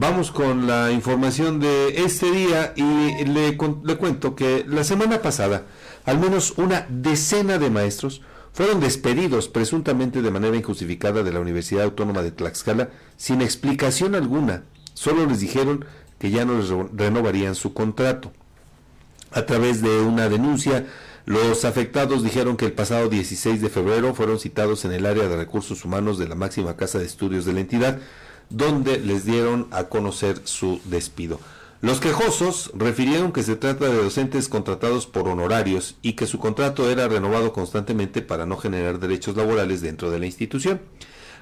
Vamos con la información de este día y le, le cuento que la semana pasada al menos una decena de maestros fueron despedidos presuntamente de manera injustificada de la Universidad Autónoma de Tlaxcala sin explicación alguna. Solo les dijeron que ya no les renovarían su contrato. A través de una denuncia, los afectados dijeron que el pasado 16 de febrero fueron citados en el área de recursos humanos de la máxima casa de estudios de la entidad, donde les dieron a conocer su despido. Los quejosos refirieron que se trata de docentes contratados por honorarios y que su contrato era renovado constantemente para no generar derechos laborales dentro de la institución.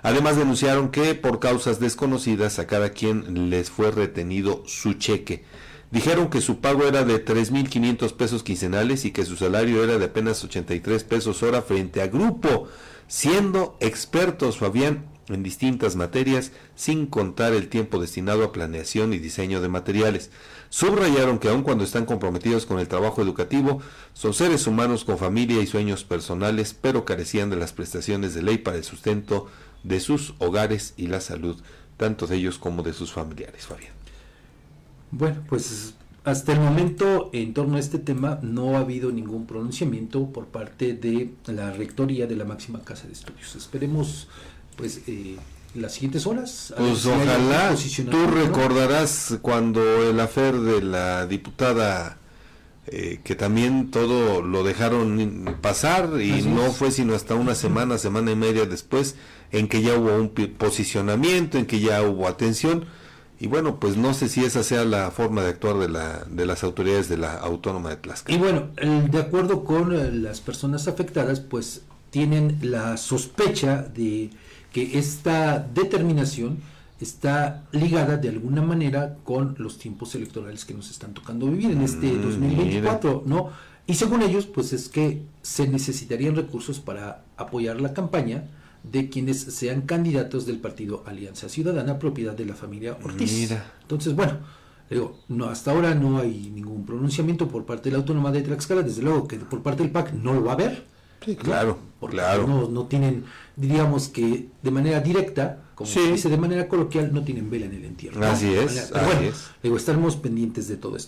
Además denunciaron que por causas desconocidas a cada quien les fue retenido su cheque. Dijeron que su pago era de 3.500 pesos quincenales y que su salario era de apenas 83 pesos hora frente a grupo, siendo expertos, Fabián, en distintas materias, sin contar el tiempo destinado a planeación y diseño de materiales. Subrayaron que aun cuando están comprometidos con el trabajo educativo, son seres humanos con familia y sueños personales, pero carecían de las prestaciones de ley para el sustento de sus hogares y la salud, tanto de ellos como de sus familiares, Fabián. Bueno, pues hasta el momento en torno a este tema no ha habido ningún pronunciamiento por parte de la rectoría de la máxima casa de estudios. Esperemos pues eh, las siguientes horas. Pues ojalá, tú recordarás cuando el afer de la diputada, eh, que también todo lo dejaron pasar y no fue sino hasta una semana, semana y media después, en que ya hubo un posicionamiento, en que ya hubo atención. Y bueno, pues no sé si esa sea la forma de actuar de, la, de las autoridades de la Autónoma de Tlaxcala. Y bueno, de acuerdo con eh, las personas afectadas, pues tienen la sospecha de que esta determinación está ligada de alguna manera con los tiempos electorales que nos están tocando vivir en este 2024, mm, ¿no? Y según ellos, pues es que se necesitarían recursos para apoyar la campaña de quienes sean candidatos del partido Alianza Ciudadana, propiedad de la familia Ortiz. Entonces, bueno, digo, no, hasta ahora no hay ningún pronunciamiento por parte de la Autónoma de Tlaxcala, desde luego que por parte del PAC no lo va a haber. Sí, claro, Porque claro. No, no tienen diríamos que de manera directa, como se dice de manera coloquial, no tienen vela en el entierro. Así es. Pero bueno, Digo, estaremos pendientes de todo esto.